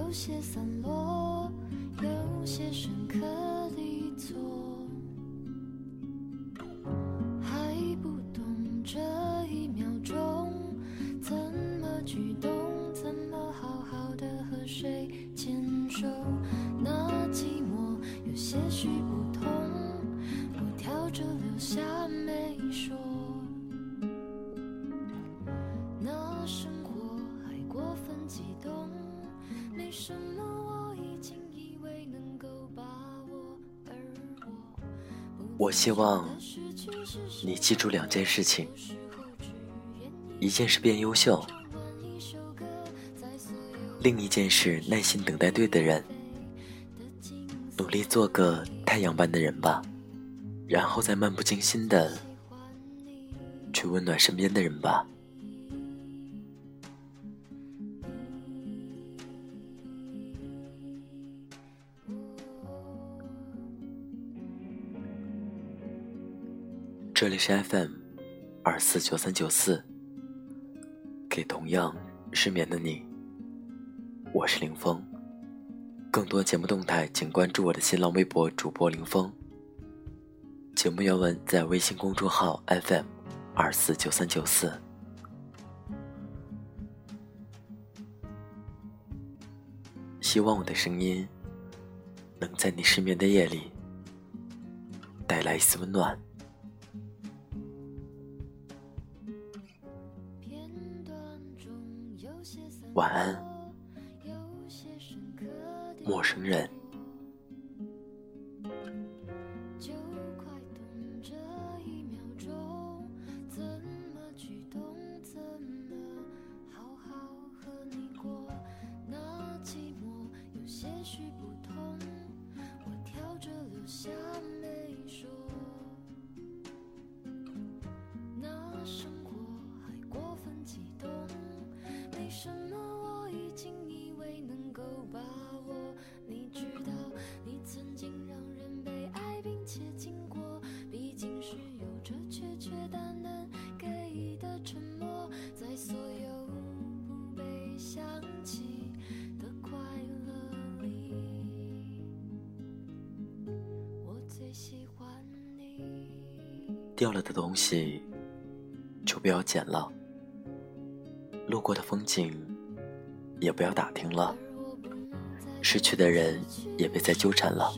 有些散落，有些深刻地错，还不懂这一秒钟怎么举动，怎么好好的和谁牵手，那寂寞有些许不同，我挑着留下没说。我希望你记住两件事情，一件是变优秀，另一件事耐心等待对的人，努力做个太阳般的人吧，然后再漫不经心的去温暖身边的人吧。这里是 FM 二四九三九四，给同样失眠的你，我是林峰。更多节目动态，请关注我的新浪微博主播林峰。节目原文在微信公众号 FM 二四九三九四。希望我的声音能在你失眠的夜里带来一丝温暖。晚安，陌生人。掉了的东西就不要捡了，路过的风景也不要打听了，失去的人也别再纠缠了。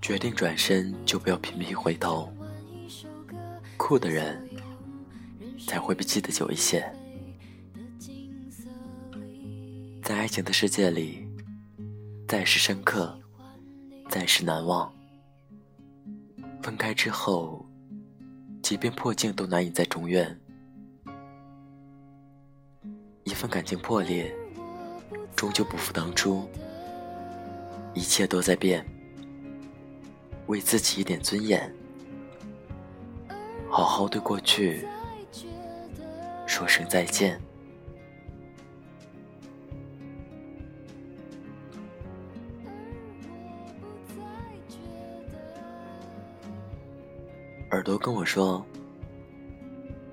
决定转身就不要频频回头，酷的人才会被记得久一些。在爱情的世界里，再是深刻，再是难忘。分开之后，即便破镜都难以再重圆。一份感情破裂，终究不复当初。一切都在变，为自己一点尊严，好好对过去说声再见。朵跟我说，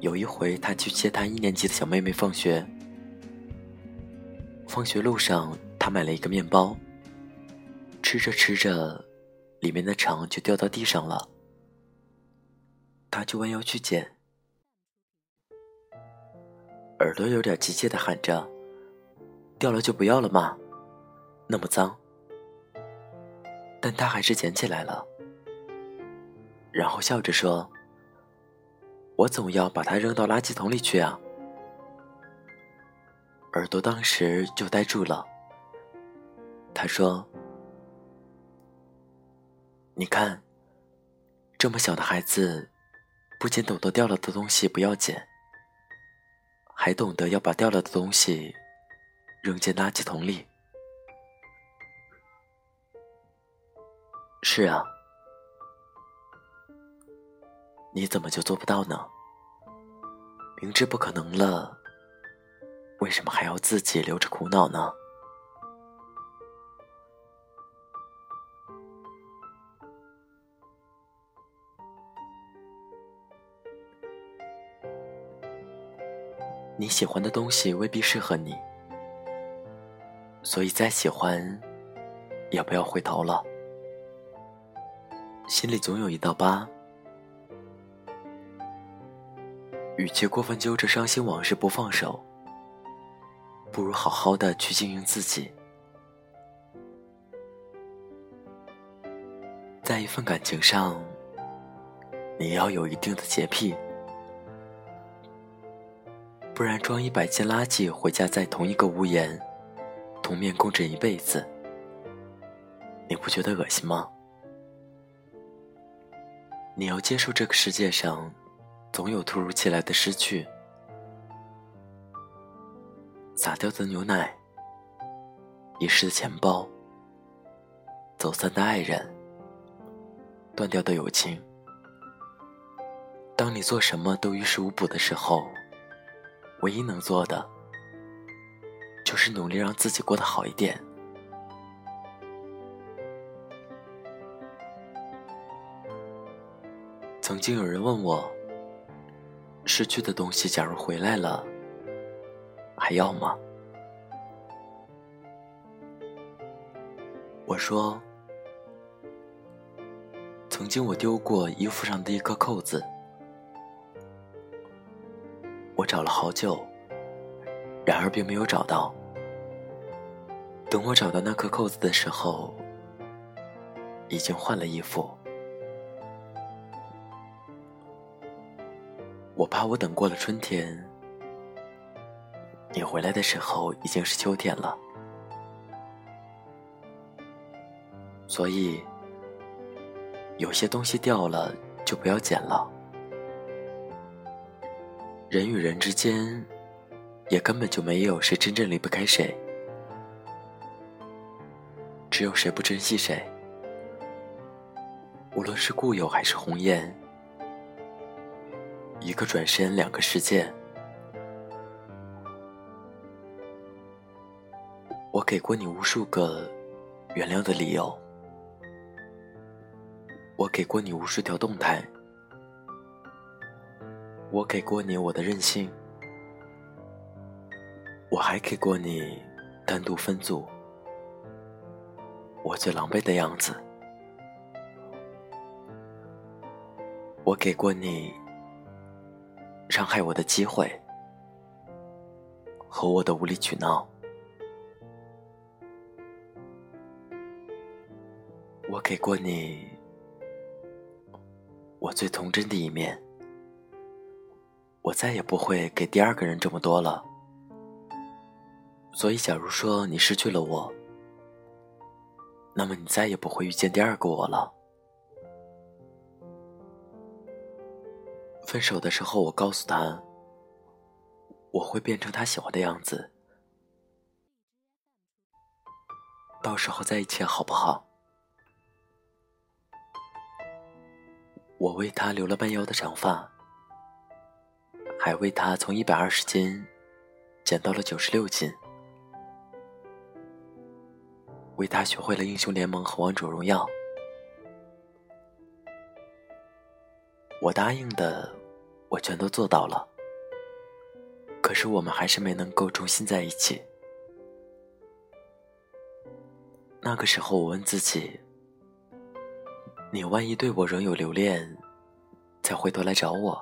有一回他去接他一年级的小妹妹放学，放学路上他买了一个面包，吃着吃着，里面的肠就掉到地上了，他就弯腰去捡，耳朵有点急切的喊着：“掉了就不要了嘛，那么脏。”但他还是捡起来了。然后笑着说：“我总要把它扔到垃圾桶里去啊！”耳朵当时就呆住了。他说：“你看，这么小的孩子，不仅懂得掉了的东西不要捡，还懂得要把掉了的东西扔进垃圾桶里。”是啊。你怎么就做不到呢？明知不可能了，为什么还要自己留着苦恼呢？你喜欢的东西未必适合你，所以再喜欢，也不要回头了。心里总有一道疤，与其过分揪着伤心往事不放手，不如好好的去经营自己。在一份感情上，你要有一定的洁癖，不然装一百斤垃圾回家，在同一个屋檐，同面共枕一辈子，你不觉得恶心吗？你要接受这个世界上，总有突如其来的失去，洒掉的牛奶，遗失的钱包，走散的爱人，断掉的友情。当你做什么都于事无补的时候，唯一能做的，就是努力让自己过得好一点。曾经有人问我：“失去的东西，假如回来了，还要吗？”我说：“曾经我丢过衣服上的一颗扣子，我找了好久，然而并没有找到。等我找到那颗扣子的时候，已经换了衣服。”我怕我等过了春天，你回来的时候已经是秋天了，所以有些东西掉了就不要捡了。人与人之间，也根本就没有谁真正离不开谁，只有谁不珍惜谁。无论是故友还是红颜。一个转身，两个世界。我给过你无数个原谅的理由，我给过你无数条动态，我给过你我的任性，我还给过你单独分组，我最狼狈的样子，我给过你。伤害我的机会和我的无理取闹，我给过你我最童真的一面，我再也不会给第二个人这么多了。所以，假如说你失去了我，那么你再也不会遇见第二个我了。分手的时候，我告诉他，我会变成他喜欢的样子，到时候在一起好不好？我为他留了半腰的长发，还为他从一百二十斤减到了九十六斤，为他学会了英雄联盟和王者荣耀。我答应的。我全都做到了，可是我们还是没能够重新在一起。那个时候，我问自己：你万一对我仍有留恋，再回头来找我，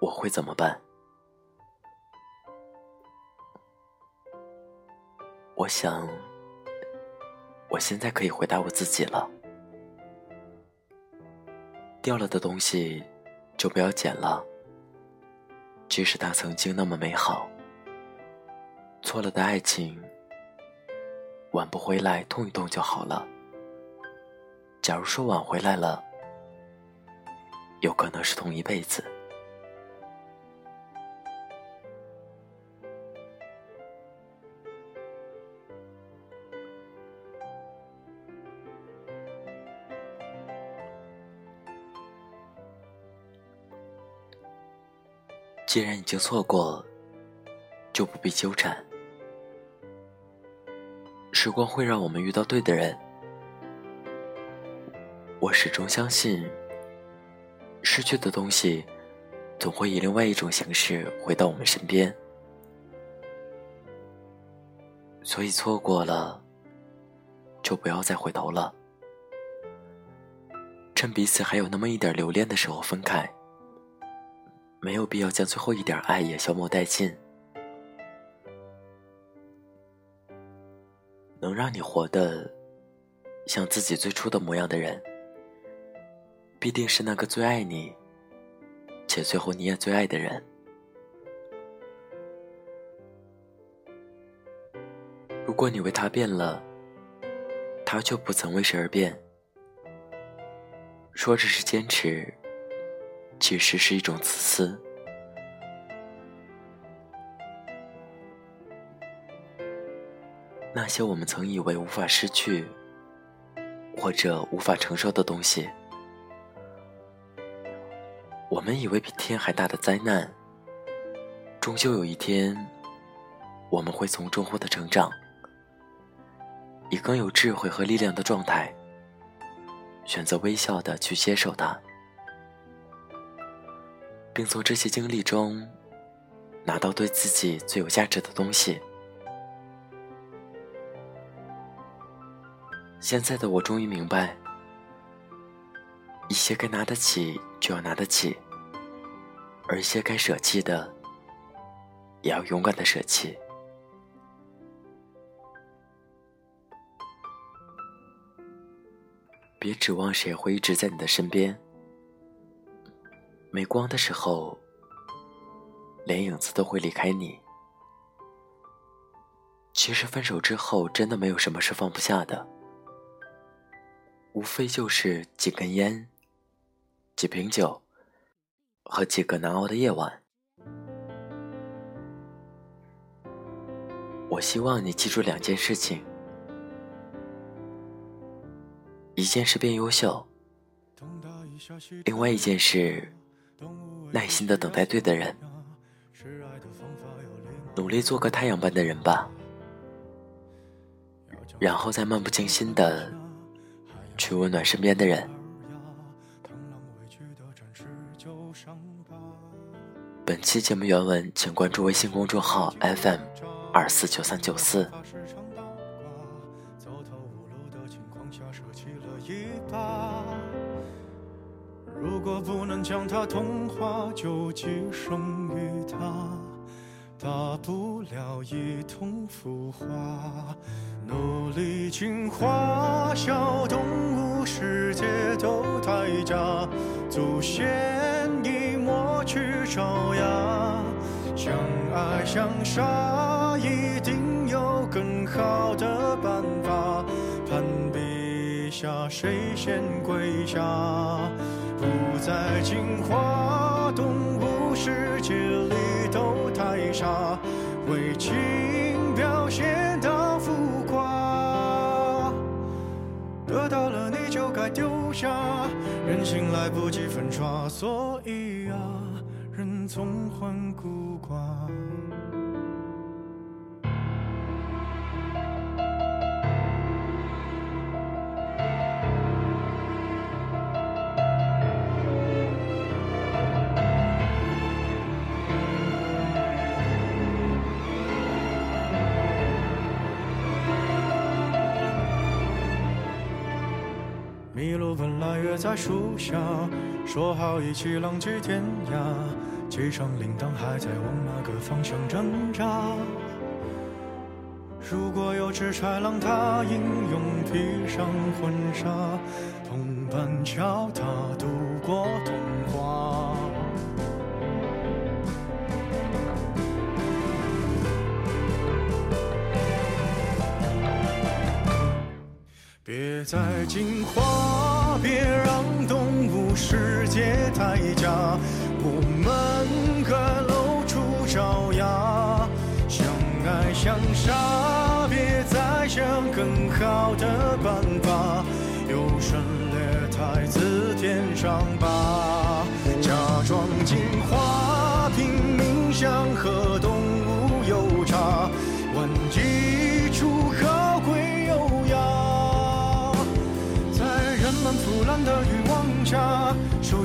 我会怎么办？我想，我现在可以回答我自己了。掉了的东西。就不要捡了，即使它曾经那么美好。错了的爱情，挽不回来，痛一痛就好了。假如说挽回来了，有可能是痛一辈子。既然已经错过，就不必纠缠。时光会让我们遇到对的人。我始终相信，失去的东西总会以另外一种形式回到我们身边。所以错过了，就不要再回头了。趁彼此还有那么一点留恋的时候分开，没有必要将最后一点爱也消磨殆尽。能让你活得像自己最初的模样的人，必定是那个最爱你，且最后你也最爱的人。如果你为他变了，他却不曾为谁而变。说只是坚持，其实是一种自私。那些我们曾以为无法失去，或者无法承受的东西，我们以为比天还大的灾难，终究有一天，我们会从中获得成长，以更有智慧和力量的状态。选择微笑的去接受它，并从这些经历中拿到对自己最有价值的东西。现在的我终于明白，一些该拿得起就要拿得起，而一些该舍弃的也要勇敢的舍弃。别指望谁会一直在你的身边。没光的时候，连影子都会离开你。其实分手之后，真的没有什么是放不下的，无非就是几根烟、几瓶酒和几个难熬的夜晚。我希望你记住两件事情。一件事变优秀，另外一件事，耐心的等待对的人，努力做个太阳般的人吧，然后再漫不经心的去温暖身边的人。本期节目原文，请关注微信公众号 FM 二四九三九四。果不能将它同化，就寄生于它，大不了一同腐化。努力进化，小动物世界都太假，祖先已抹去爪牙。相爱相杀，一定有更好的办法。攀比下，谁先跪下？在进化，动物世界里都太傻，为情表现到浮夸。得到了你就该丢下，人心来不及粉刷，所以啊，人总患孤寡。麋鹿本来约在树下，说好一起浪迹天涯。机场铃铛还在往那个方向挣扎。如果有只豺狼，它英勇披上婚纱，同伴教它度过在进化，别让动物世界太假，我们该露出爪牙，相爱相杀，别再想更好的办法，优胜劣汰字典上吧，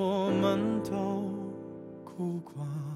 我们都哭过。